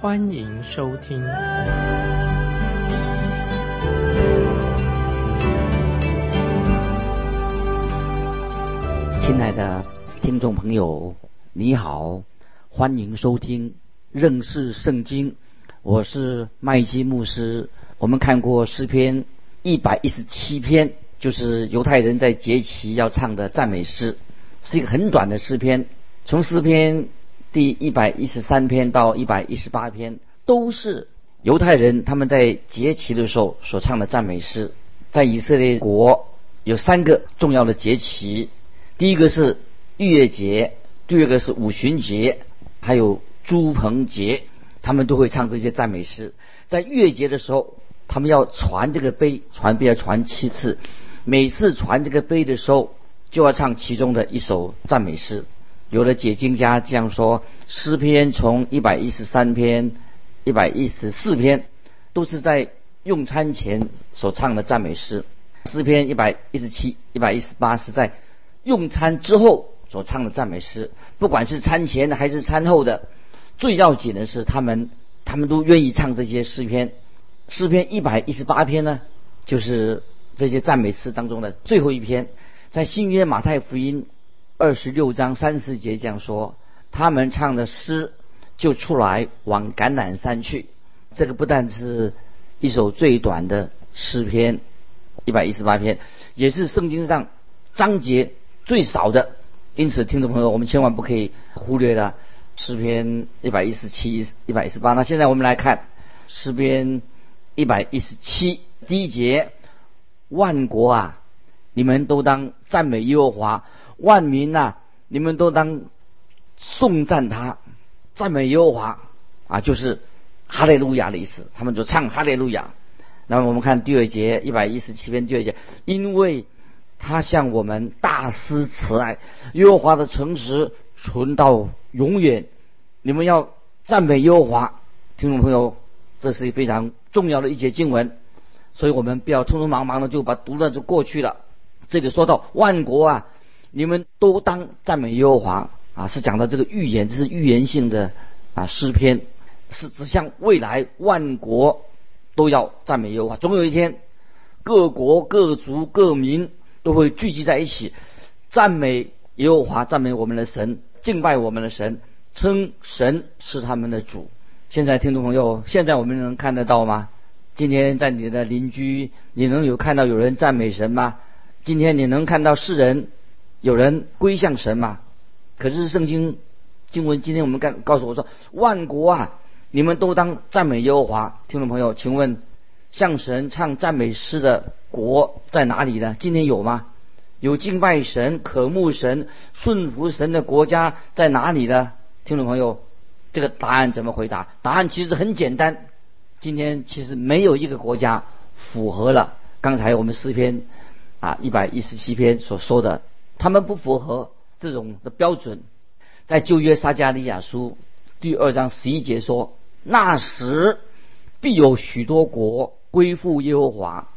欢迎收听。亲爱的听众朋友。你好，欢迎收听认识圣经。我是麦基牧师。我们看过诗篇一百一十七篇，就是犹太人在节期要唱的赞美诗，是一个很短的诗篇。从诗篇第一百一十三篇到一百一十八篇，都是犹太人他们在节期的时候所唱的赞美诗。在以色列国有三个重要的节期，第一个是逾越节。第二个是五旬节，还有朱棚节，他们都会唱这些赞美诗。在月节的时候，他们要传这个碑，传杯要传七次。每次传这个碑的时候，就要唱其中的一首赞美诗。有的解经家这样说：诗篇从一百一十三篇、一百一十四篇，都是在用餐前所唱的赞美诗；诗篇一百一十七、一百一十八是在用餐之后。所唱的赞美诗，不管是餐前的还是餐后的，最要紧的是他们，他们都愿意唱这些诗篇。诗篇一百一十八篇呢，就是这些赞美诗当中的最后一篇。在新约马太福音二十六章三十节这样说：他们唱的诗就出来往橄榄山去。这个不但是一首最短的诗篇，一百一十八篇，也是圣经上章节最少的。因此，听众朋友，我们千万不可以忽略了诗篇一百一十七、一百一十八。那现在我们来看诗篇一百一十七第一节：万国啊，你们都当赞美耶和华；万民呐，你们都当颂赞他，赞美耶和华啊，就是哈利路亚的意思。他们就唱哈利路亚。那么我们看第二节一百一十七篇第二节，因为。他向我们大施慈爱，耶和华的诚实存到永远。你们要赞美耶和华，听众朋友，这是非常重要的一节经文，所以我们不要匆匆忙忙的就把读了就过去了。这里说到万国啊，你们都当赞美耶和华啊，是讲到这个预言，这是预言性的啊诗篇，是指向未来万国都要赞美耶和华。总有一天，各国各族各民。都会聚集在一起，赞美耶和华，赞美我们的神，敬拜我们的神，称神是他们的主。现在听众朋友，现在我们能看得到吗？今天在你的邻居，你能有看到有人赞美神吗？今天你能看到世人有人归向神吗？可是圣经经文今天我们告告诉我说，万国啊，你们都当赞美耶和华。听众朋友，请问。向神唱赞美诗的国在哪里呢？今天有吗？有敬拜神、渴慕神、顺服神的国家在哪里呢？听众朋友，这个答案怎么回答？答案其实很简单。今天其实没有一个国家符合了刚才我们诗篇啊一百一十七篇所说的，他们不符合这种的标准。在旧约撒加利亚书第二章十一节说：“那时必有许多国。”归附耶和华，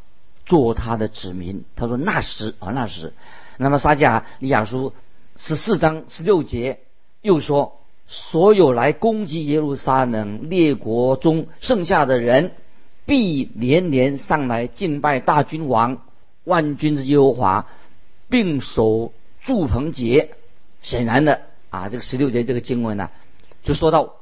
做他的子民。他说：“那时啊，那时。”那么撒迦利亚书十四章十六节又说：“所有来攻击耶路撒冷列国中剩下的人，必连连上来敬拜大君王万军之耶和华，并守祝棚节。”显然的啊，这个十六节这个经文呢，就说到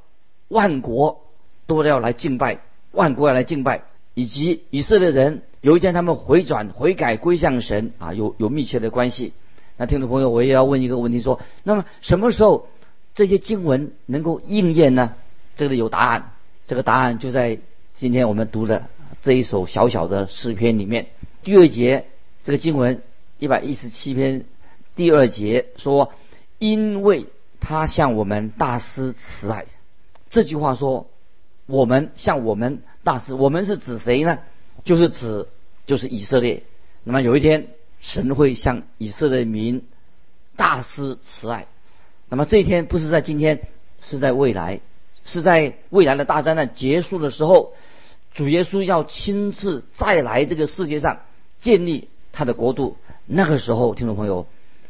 万国都要来敬拜，万国要来敬拜。以及以色列人有一天他们回转悔改归向神啊，有有密切的关系。那听众朋友，我也要问一个问题：说，那么什么时候这些经文能够应验呢？这里有答案，这个答案就在今天我们读的这一首小小的诗篇里面。第二节这个经文一百一十七篇第二节说：“因为他向我们大施慈爱。”这句话说，我们向我们。大施。我们是指谁呢？就是指就是以色列。那么有一天，神会向以色列民大施慈爱。那么这一天不是在今天，是在未来，是在未来的大灾难结束的时候，主耶稣要亲自再来这个世界上建立他的国度。那个时候，听众朋友，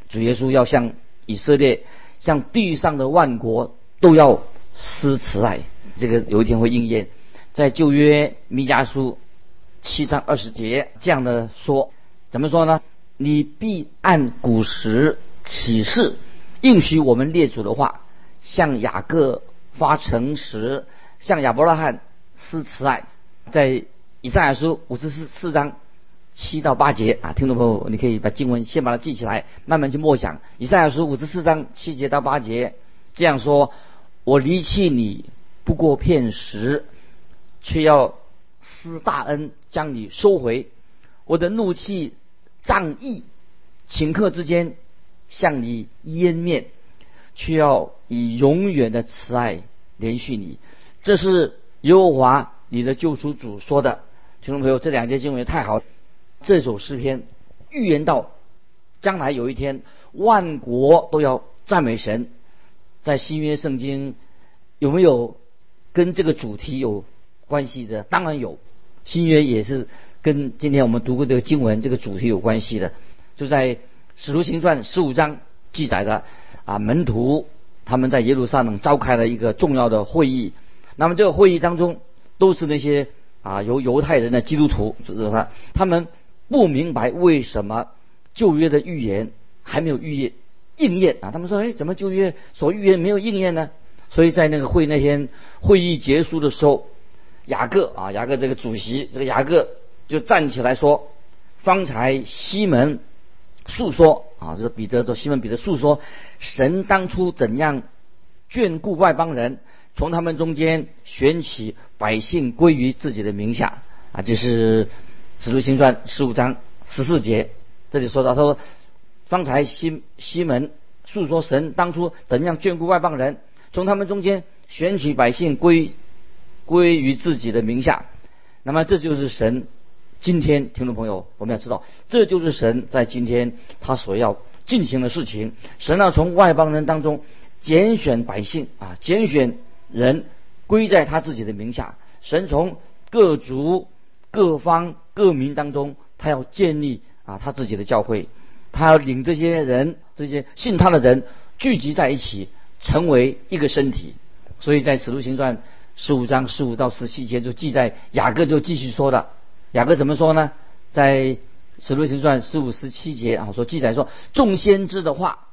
主耶稣要向以色列、向地上的万国都要施慈爱。这个有一天会应验，在旧约弥迦书七章二十节这样的说，怎么说呢？你必按古时启示应许我们列祖的话，向雅各发诚实，向亚伯拉罕施慈爱。在以赛亚书五十四四章。七到八节啊，听众朋友，你可以把经文先把它记起来，慢慢去默想。以赛亚书五十四章七节到八节这样说：我离弃你不过片时，却要施大恩将你收回；我的怒气仗义，顷刻之间向你湮灭，却要以永远的慈爱连续你。这是耶和华你的救赎主说的。听众朋友，这两节经文也太好。这首诗篇预言到，将来有一天万国都要赞美神。在新约圣经有没有跟这个主题有关系的？当然有。新约也是跟今天我们读过这个经文这个主题有关系的。就在使徒行传十五章记载的啊，门徒他们在耶路撒冷召开了一个重要的会议。那么这个会议当中都是那些啊由犹太人的基督徒，就是他他们。不明白为什么旧约的预言还没有预言应验啊？他们说：“哎，怎么旧约所预言没有应验呢？”所以在那个会那天会议结束的时候，雅各啊，雅各这个主席，这个雅各就站起来说：“方才西门诉说啊，这是彼得说西门彼得诉说，神当初怎样眷顾外邦人，从他们中间选起百姓归于自己的名下啊，这是。”《使徒行传》十五章十四节，这里说到说，方才西西门诉说神当初怎样眷顾外邦人，从他们中间选取百姓归归于自己的名下。那么这就是神今天听众朋友，我们要知道，这就是神在今天他所要进行的事情。神要从外邦人当中拣选百姓啊，拣选人归在他自己的名下。神从各族。各方各民当中，他要建立啊他自己的教会，他要领这些人，这些信他的人聚集在一起，成为一个身体。所以在使徒行传十五章十五到十七节就记载，雅各就继续说的。雅各怎么说呢？在使徒行传十五十七节啊，说记载说，众先知的话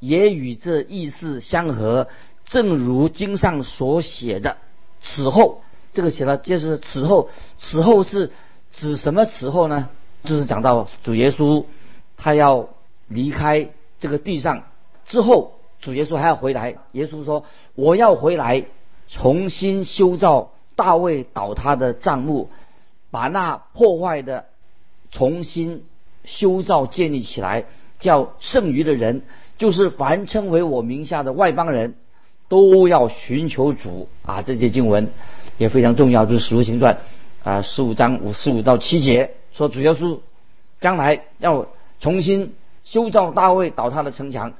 也与这意思相合，正如经上所写的。此后。这个写了，就是此后，此后是指什么此后呢？就是讲到主耶稣他要离开这个地上之后，主耶稣还要回来。耶稣说：“我要回来，重新修造大卫倒塌的帐幕，把那破坏的重新修造建立起来，叫剩余的人，就是凡称为我名下的外邦人，都要寻求主啊！”这些经文。也非常重要，就是《使徒行传》啊，十五章五十五到七节说，主耶稣将来要重新修造大卫倒塌的城墙，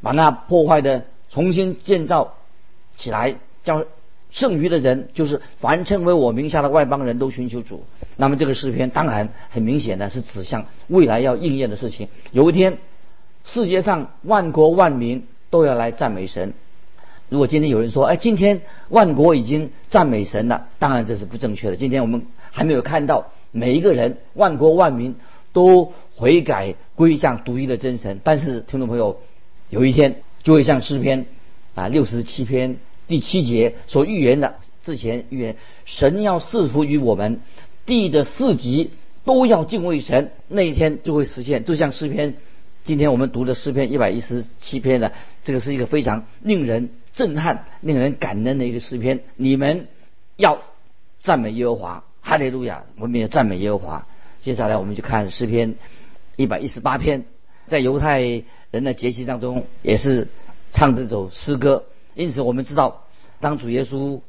把那破坏的重新建造起来，叫剩余的人，就是凡称为我名下的外邦人都寻求主。那么这个诗篇当然很明显的是指向未来要应验的事情。有一天，世界上万国万民都要来赞美神。如果今天有人说，哎，今天万国已经赞美神了，当然这是不正确的。今天我们还没有看到每一个人万国万民都悔改归向独一的真神。但是听众朋友，有一天就会像诗篇啊六十七篇第七节所预言的，之前预言神要赐福于我们，地的四极都要敬畏神，那一天就会实现。就像诗篇今天我们读的诗篇一百一十七篇的，这个是一个非常令人。震撼、令人感恩的一个诗篇，你们要赞美耶和华，哈利路亚！我们也赞美耶和华。接下来我们就看诗篇一百一十八篇，在犹太人的节期当中也是唱这首诗歌。因此，我们知道，当主耶稣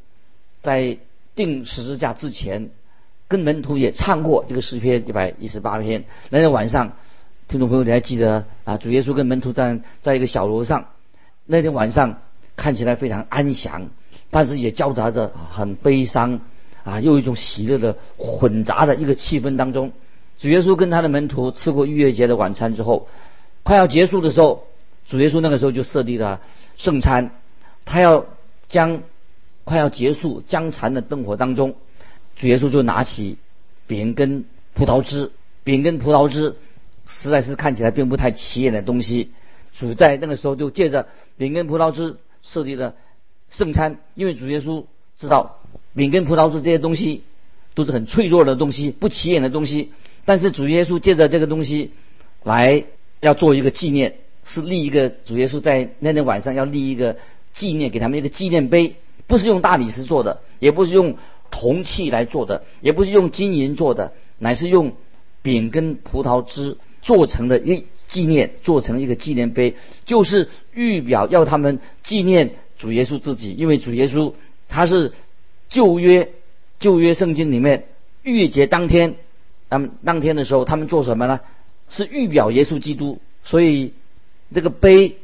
在钉十字架之前，跟门徒也唱过这个诗篇一百一十八篇。那天晚上，听众朋友你还记得啊？主耶稣跟门徒在在一个小楼上，那天晚上看起来非常安详，但是也交杂着很悲伤啊，又一种喜乐的混杂的一个气氛当中。主耶稣跟他的门徒吃过逾越节的晚餐之后，快要结束的时候，主耶稣那个时候就设立了圣餐，他要将。快要结束将残的灯火当中，主耶稣就拿起饼跟葡萄汁，饼跟葡萄汁实在是看起来并不太起眼的东西。主在那个时候就借着饼跟葡萄汁设立了圣餐，因为主耶稣知道饼跟葡萄汁这些东西都是很脆弱的东西，不起眼的东西。但是主耶稣借着这个东西来要做一个纪念，是立一个主耶稣在那天晚上要立一个纪念，给他们一个纪念碑。不是用大理石做的，也不是用铜器来做的，也不是用金银做的，乃是用饼跟葡萄汁做成的一纪念，做成一个纪念碑，就是预表要他们纪念主耶稣自己，因为主耶稣他是旧约旧约圣经里面逾越节当天，他们当天的时候他们做什么呢？是预表耶稣基督，所以这个杯、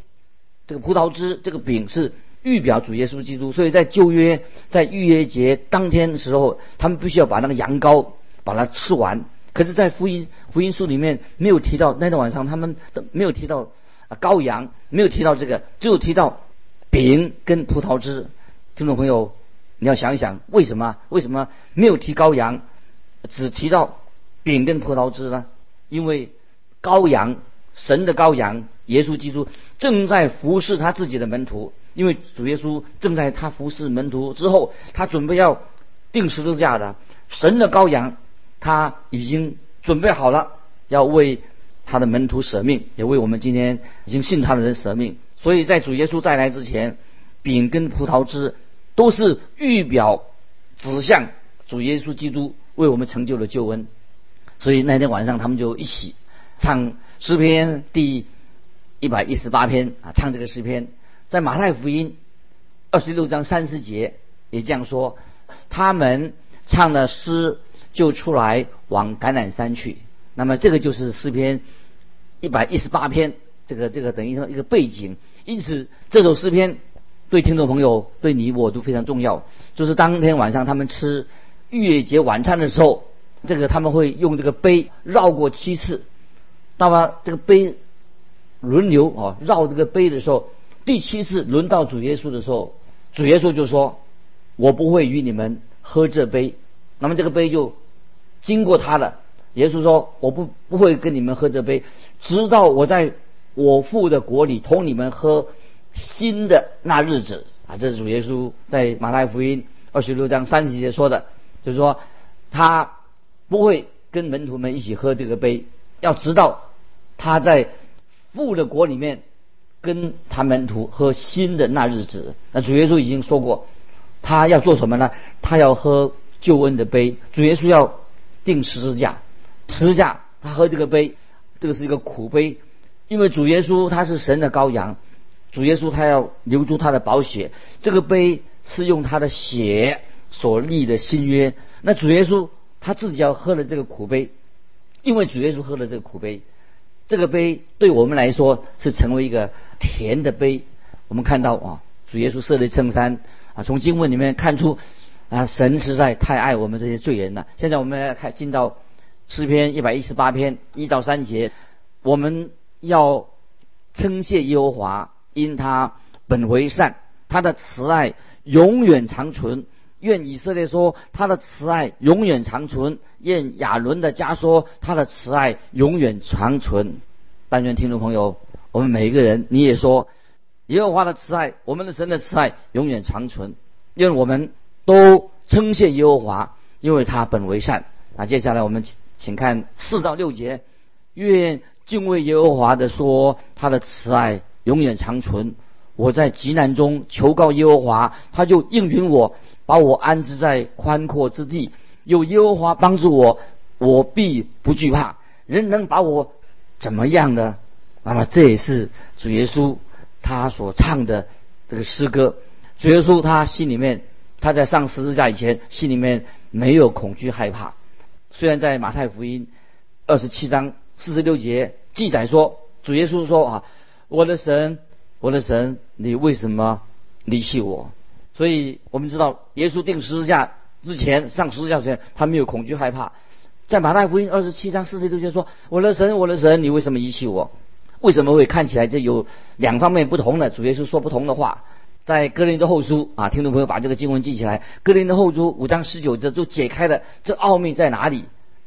这个葡萄汁、这个饼是。预表主耶稣基督，所以在旧约在逾越节当天的时候，他们必须要把那个羊羔把它吃完。可是，在福音福音书里面没有提到那天晚上他们都没有提到啊羔羊，没有提到这个，只有提到饼跟葡萄汁。听众朋友，你要想一想，为什么为什么没有提羔羊，只提到饼跟葡萄汁呢？因为羔羊，神的羔羊，耶稣基督正在服侍他自己的门徒。因为主耶稣正在他服侍门徒之后，他准备要钉十字架的神的羔羊，他已经准备好了，要为他的门徒舍命，也为我们今天已经信他的人舍命。所以在主耶稣再来之前，饼跟葡萄汁都是预表指向主耶稣基督为我们成就了救恩。所以那天晚上他们就一起唱诗篇第一百一十八篇啊，唱这个诗篇。在马太福音二十六章三十节也这样说，他们唱的诗就出来往橄榄山去。那么这个就是诗篇一百一十八篇，这个这个等于说一个背景。因此这首诗篇对听众朋友对你我都非常重要。就是当天晚上他们吃逾越节晚餐的时候，这个他们会用这个杯绕过七次。那么这个杯轮流啊绕这个杯的时候。第七次轮到主耶稣的时候，主耶稣就说：“我不会与你们喝这杯。”那么这个杯就经过他的。耶稣说：“我不不会跟你们喝这杯，直到我在我父的国里同你们喝新的那日子。”啊，这是主耶稣在马太福音二十六章三十节说的，就是说他不会跟门徒们一起喝这个杯，要直到他在父的国里面。跟他门徒喝新的那日子，那主耶稣已经说过，他要做什么呢？他要喝救恩的杯。主耶稣要定十字架，十字架他喝这个杯，这个是一个苦杯，因为主耶稣他是神的羔羊，主耶稣他要留住他的宝血，这个杯是用他的血所立的新约。那主耶稣他自己要喝了这个苦杯，因为主耶稣喝了这个苦杯。这个杯对我们来说是成为一个甜的杯。我们看到啊，主耶稣设立圣餐啊，从经文里面看出啊，神实在太爱我们这些罪人了。现在我们来看进到诗篇一百一十八篇一到三节，我们要称谢耶和华，因他本为善，他的慈爱永远长存。愿以色列说他的慈爱永远长存；愿亚伦的家说他的慈爱永远长存。但愿听众朋友，我们每一个人，你也说耶和华的慈爱，我们的神的慈爱永远长存。愿我们都称谢耶和华，因为他本为善。那接下来我们请请看四到六节：愿敬畏耶和华的说他的慈爱永远长存。我在极难中求告耶和华，他就应允我。把我安置在宽阔之地，有耶和华帮助我，我必不惧怕。人能把我怎么样呢？那么这也是主耶稣他所唱的这个诗歌。主耶稣他心里面他在上十字架以前，心里面没有恐惧害怕。虽然在马太福音二十七章四十六节记载说，主耶稣说啊，我的神，我的神，你为什么离弃我？所以我们知道，耶稣定十字架之前，上十字架之前，他没有恐惧害怕。在马太福音二十七章四十六节说，我的神，我的神，你为什么遗弃我？为什么会看起来这有两方面不同的？主耶稣说不同的话。在哥林多后书啊，听众朋友把这个经文记起来。哥林多后书五章十九节就解开了这奥秘在哪里？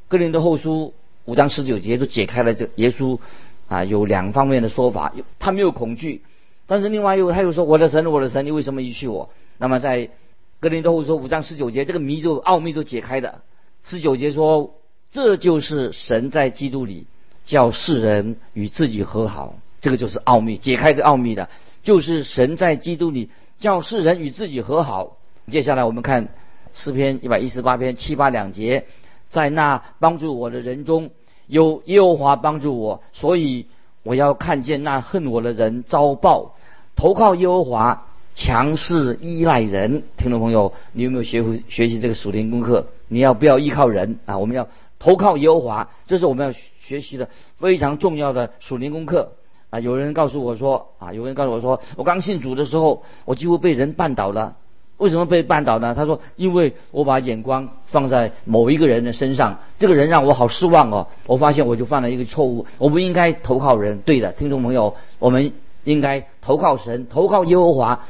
哥林多后书五章十九节就解开了这耶稣啊有两方面的说法，他没有恐惧，但是另外又他又说我的神，我的神，你为什么遗弃我？那么在哥林多后书五章十九节，这个谜就奥秘就解开的。十九节说，这就是神在基督里叫世人与自己和好，这个就是奥秘，解开这奥秘的。就是神在基督里叫世人与自己和好。接下来我们看诗篇一百一十八篇七八两节，在那帮助我的人中有耶和华帮助我，所以我要看见那恨我的人遭报。投靠耶和华，强势依赖人。听众朋友，你有没有学会学习这个属灵功课？你要不要依靠人啊？我们要投靠耶和华，这是我们要学习的非常重要的属灵功课。啊，有人告诉我说，啊，有人告诉我说，我刚信主的时候，我几乎被人绊倒了。为什么被绊倒呢？他说，因为我把眼光放在某一个人的身上，这个人让我好失望哦。我发现我就犯了一个错误，我不应该投靠人。对的，听众朋友，我们应该投靠神，投靠耶和华，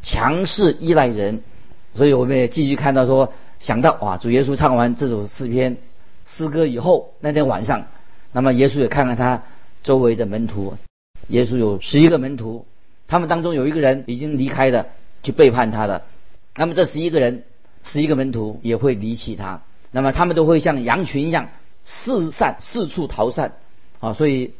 强势依赖人。所以我们也继续看到说，想到啊，主耶稣唱完这首诗篇诗歌以后，那天晚上，那么耶稣也看看他周围的门徒。耶稣有十一个门徒，他们当中有一个人已经离开了，去背叛他的。那么这十一个人，十一个门徒也会离弃他。那么他们都会像羊群一样四散，四处逃散。啊，所以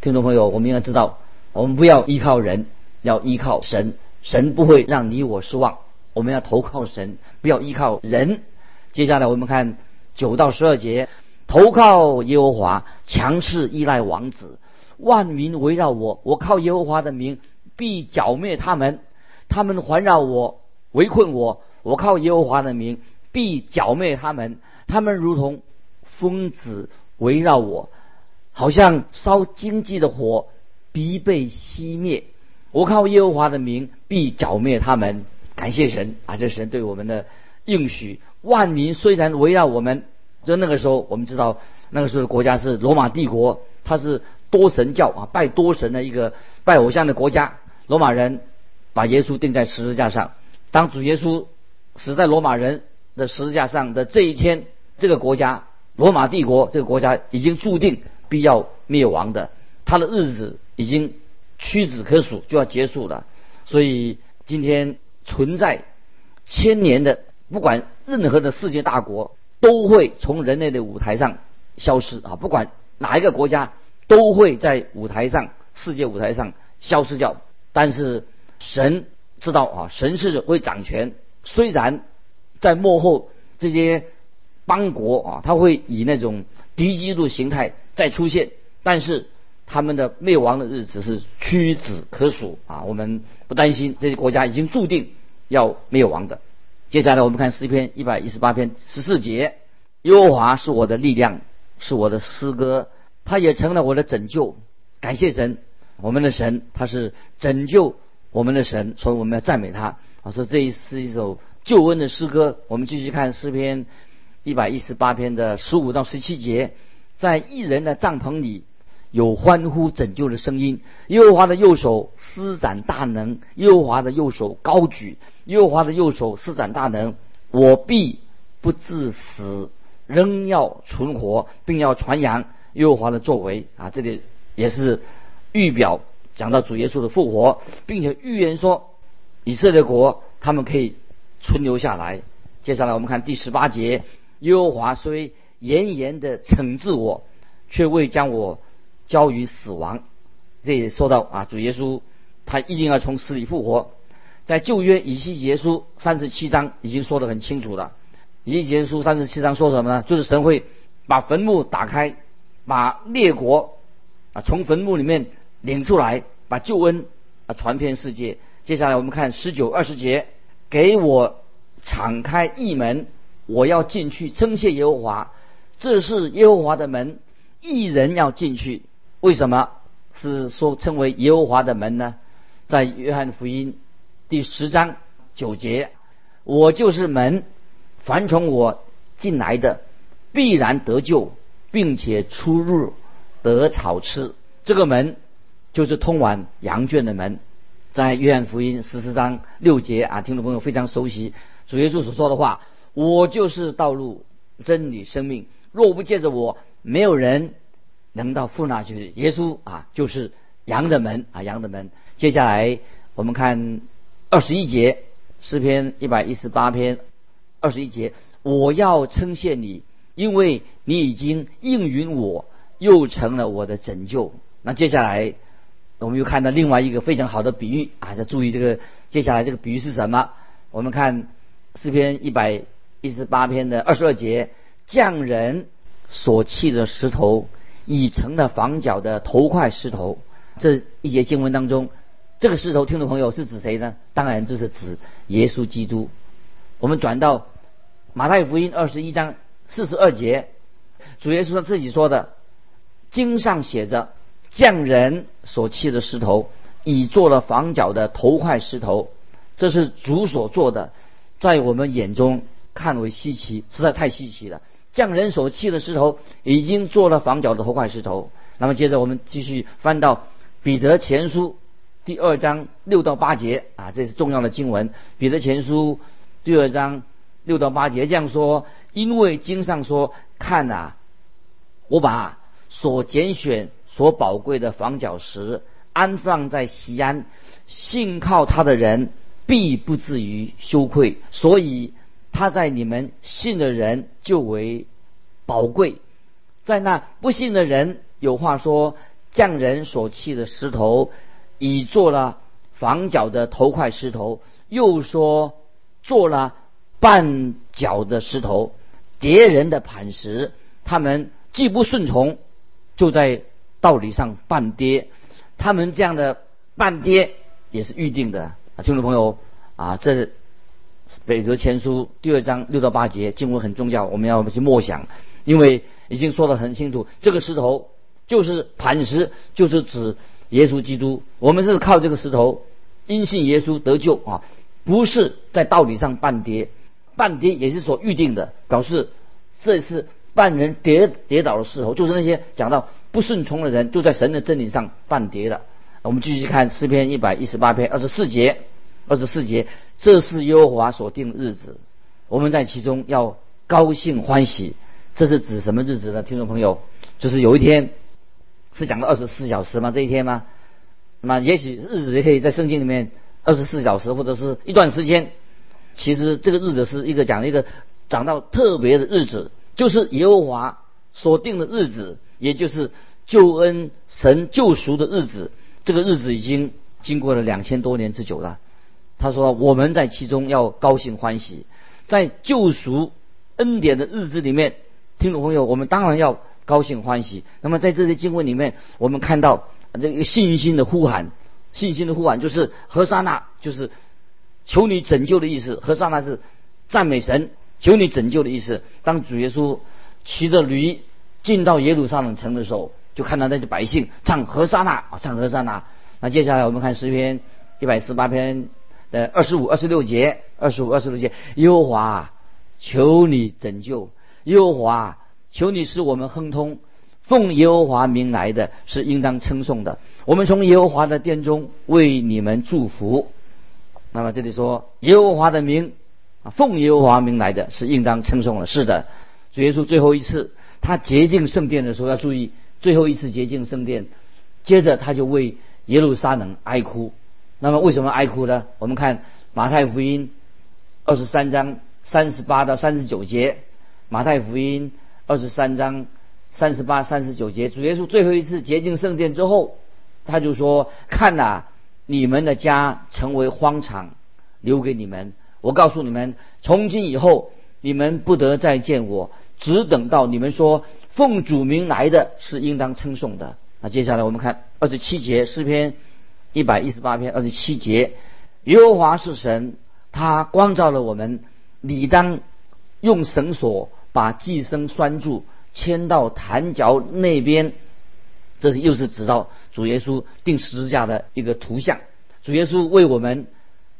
听众朋友，我们应该知道，我们不要依靠人，要依靠神。神不会让你我失望。我们要投靠神，不要依靠人。接下来我们看九到十二节，投靠耶和华，强势依赖王子。万民围绕我，我靠耶和华的名必剿灭他们；他们环绕我，围困我，我靠耶和华的名必剿灭他们。他们如同疯子围绕我，好像烧经济的火，必被熄灭。我靠耶和华的名必剿灭他们。感谢神啊！这神对我们的应许。万民虽然围绕我们，就那个时候，我们知道那个时候的国家是罗马帝国，它是。多神教啊，拜多神的一个拜偶像的国家，罗马人把耶稣钉在十字架上。当主耶稣死在罗马人的十字架上的这一天，这个国家罗马帝国这个国家已经注定必要灭亡的，他的日子已经屈指可数，就要结束了。所以今天存在千年的，不管任何的世界大国，都会从人类的舞台上消失啊！不管哪一个国家。都会在舞台上，世界舞台上消失掉。但是神知道啊，神是会掌权。虽然在幕后这些邦国啊，他会以那种敌基督形态再出现，但是他们的灭亡的日子是屈指可数啊。我们不担心这些国家已经注定要灭亡的。接下来我们看诗篇一百一十八篇十四节：耶和华是我的力量，是我的诗歌。他也成了我的拯救，感谢神，我们的神他是拯救我们的神，所以我们要赞美他。我说这一是一首救恩的诗歌。我们继续看诗篇一百一十八篇的十五到十七节，在一人的帐篷里有欢呼拯救的声音。耶和华的右手施展大能，耶和华的右手高举，耶和华的右手施展大能，我必不致死，仍要存活，并要传扬。耶和华的作为啊，这里也是预表讲到主耶稣的复活，并且预言说以色列国他们可以存留下来。接下来我们看第十八节：耶和华虽严严的惩治我，却未将我交于死亡。这也说到啊，主耶稣他一定要从死里复活。在旧约以西结书三十七章已经说得很清楚了。以西结书三十七章说什么呢？就是神会把坟墓打开。把列国啊从坟墓里面领出来，把救恩啊传遍世界。接下来我们看十九二十节，给我敞开一门，我要进去称谢耶和华。这是耶和华的门，一人要进去。为什么是说称为耶和华的门呢？在约翰福音第十章九节，我就是门，凡从我进来的，必然得救，并且出入得草吃。这个门就是通往羊圈的门。在约翰福音十四章六节啊，听众朋友非常熟悉主耶稣所说的话：“我就是道路、真理、生命。若不借着我，没有人能到父那去。”耶稣啊，就是羊的门啊，羊的门。接下来我们看二十一节诗篇一百一十八篇二十一节：“我要称谢你，因为你已经应允我，又成了我的拯救。”那接下来。我们又看到另外一个非常好的比喻啊！要注意这个接下来这个比喻是什么？我们看诗篇一百一十八篇的二十二节，匠人所砌的石头已成了房角的头块石头。这一节经文当中，这个石头，听众朋友是指谁呢？当然就是指耶稣基督。我们转到马太福音二十一章四十二节，主耶稣他自己说的，经上写着。匠人所砌的石头，已做了房角的头块石头，这是主所做的，在我们眼中看为稀奇，实在太稀奇了。匠人所砌的石头，已经做了房角的头块石头。那么接着我们继续翻到彼得前书第二章六到八节啊，这是重要的经文。彼得前书第二章六到八节这样说：因为经上说，看啊，我把所拣选。所宝贵的房角石安放在西安，信靠他的人必不至于羞愧。所以他在你们信的人就为宝贵，在那不信的人有话说：匠人所砌的石头已做了房角的头块石头，又说做了绊脚的石头，叠人的磐石。他们既不顺从，就在。道理上半跌，他们这样的半跌也是预定的啊，听众朋友啊，这北泽前书第二章六到八节经文很重要，我们要去默想，因为已经说得很清楚，这个石头就是磐石，就是指耶稣基督，我们是靠这个石头因信耶稣得救啊，不是在道理上半跌，半跌也是所预定的，表示这次。半人跌跌倒的时候，就是那些讲到不顺从的人，就在神的真理上半跌了。我们继续看诗篇一百一十八篇二十四节，二十四节，这是耶和华所定的日子，我们在其中要高兴欢喜。这是指什么日子呢？听众朋友，就是有一天是讲到二十四小时吗？这一天吗？那也许日子也可以在圣经里面二十四小时或者是一段时间。其实这个日子是一个讲一个讲到特别的日子。就是耶和华所定的日子，也就是救恩神救赎的日子。这个日子已经经过了两千多年之久了。他说：“我们在其中要高兴欢喜，在救赎恩典的日子里面，听众朋友，我们当然要高兴欢喜。那么在这些经文里面，我们看到这个信心的呼喊，信心的呼喊就是何沙那，就是求你拯救的意思。何沙那是赞美神。”求你拯救的意思。当主耶稣骑着驴进到耶路撒冷城的时候，就看到那些百姓唱何沙那啊，唱何沙那。那接下来我们看诗篇一百四十八篇的二十五、二十六节，二十五、二十六节。耶和华，求你拯救；耶和华，求你使我们亨通。奉耶和华名来的是应当称颂的。我们从耶和华的殿中为你们祝福。那么这里说耶和华的名啊。奉耶和华名来的是应当称颂的。是的，主耶稣最后一次他洁净圣殿的时候要注意，最后一次洁净圣殿，接着他就为耶路撒冷哀哭。那么为什么哀哭呢？我们看马太福音二十三章三十八到三十九节。马太福音二十三章三十八、三十九节，主耶稣最后一次洁净圣殿之后，他就说：“看呐，你们的家成为荒场，留给你们。”我告诉你们，从今以后，你们不得再见我，只等到你们说奉主名来的是应当称颂的。那接下来我们看二十七节诗篇一百一十八篇二十七节，耶和华是神，他光照了我们，你当用绳索把寄生拴住，牵到坛角那边。这是又是指到主耶稣定十字架的一个图像。主耶稣为我们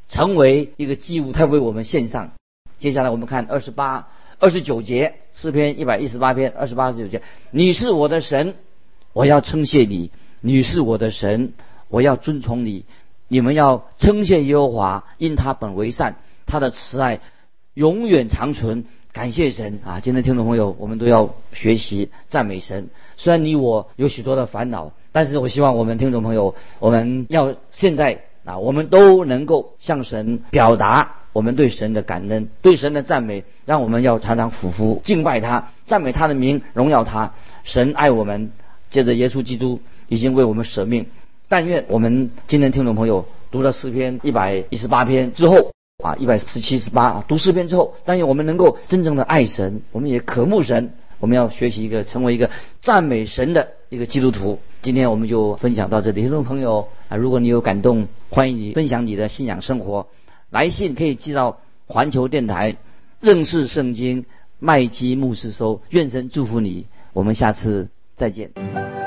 成为一个祭物，他为我们献上。接下来我们看二十八、二十九节诗篇一百一十八篇二十八、二十九节：你是我的神，我要称谢你；你是我的神，我要遵从你。你们要称谢耶和华，因他本为善，他的慈爱永远长存。感谢神啊！今天听众朋友，我们都要学习赞美神。虽然你我有许多的烦恼，但是我希望我们听众朋友，我们要现在啊，我们都能够向神表达我们对神的感恩、对神的赞美，让我们要常常俯伏敬拜他，赞美他的名，荣耀他。神爱我们，借着耶稣基督已经为我们舍命。但愿我们今天听众朋友读了诗篇一百一十八篇之后。啊，一百十七十八读诗篇之后，但愿我们能够真正的爱神，我们也渴慕神，我们要学习一个成为一个赞美神的一个基督徒。今天我们就分享到这里，听众朋友啊，如果你有感动，欢迎你分享你的信仰生活，来信可以寄到环球电台认识圣经麦基牧师收，愿神祝福你，我们下次再见。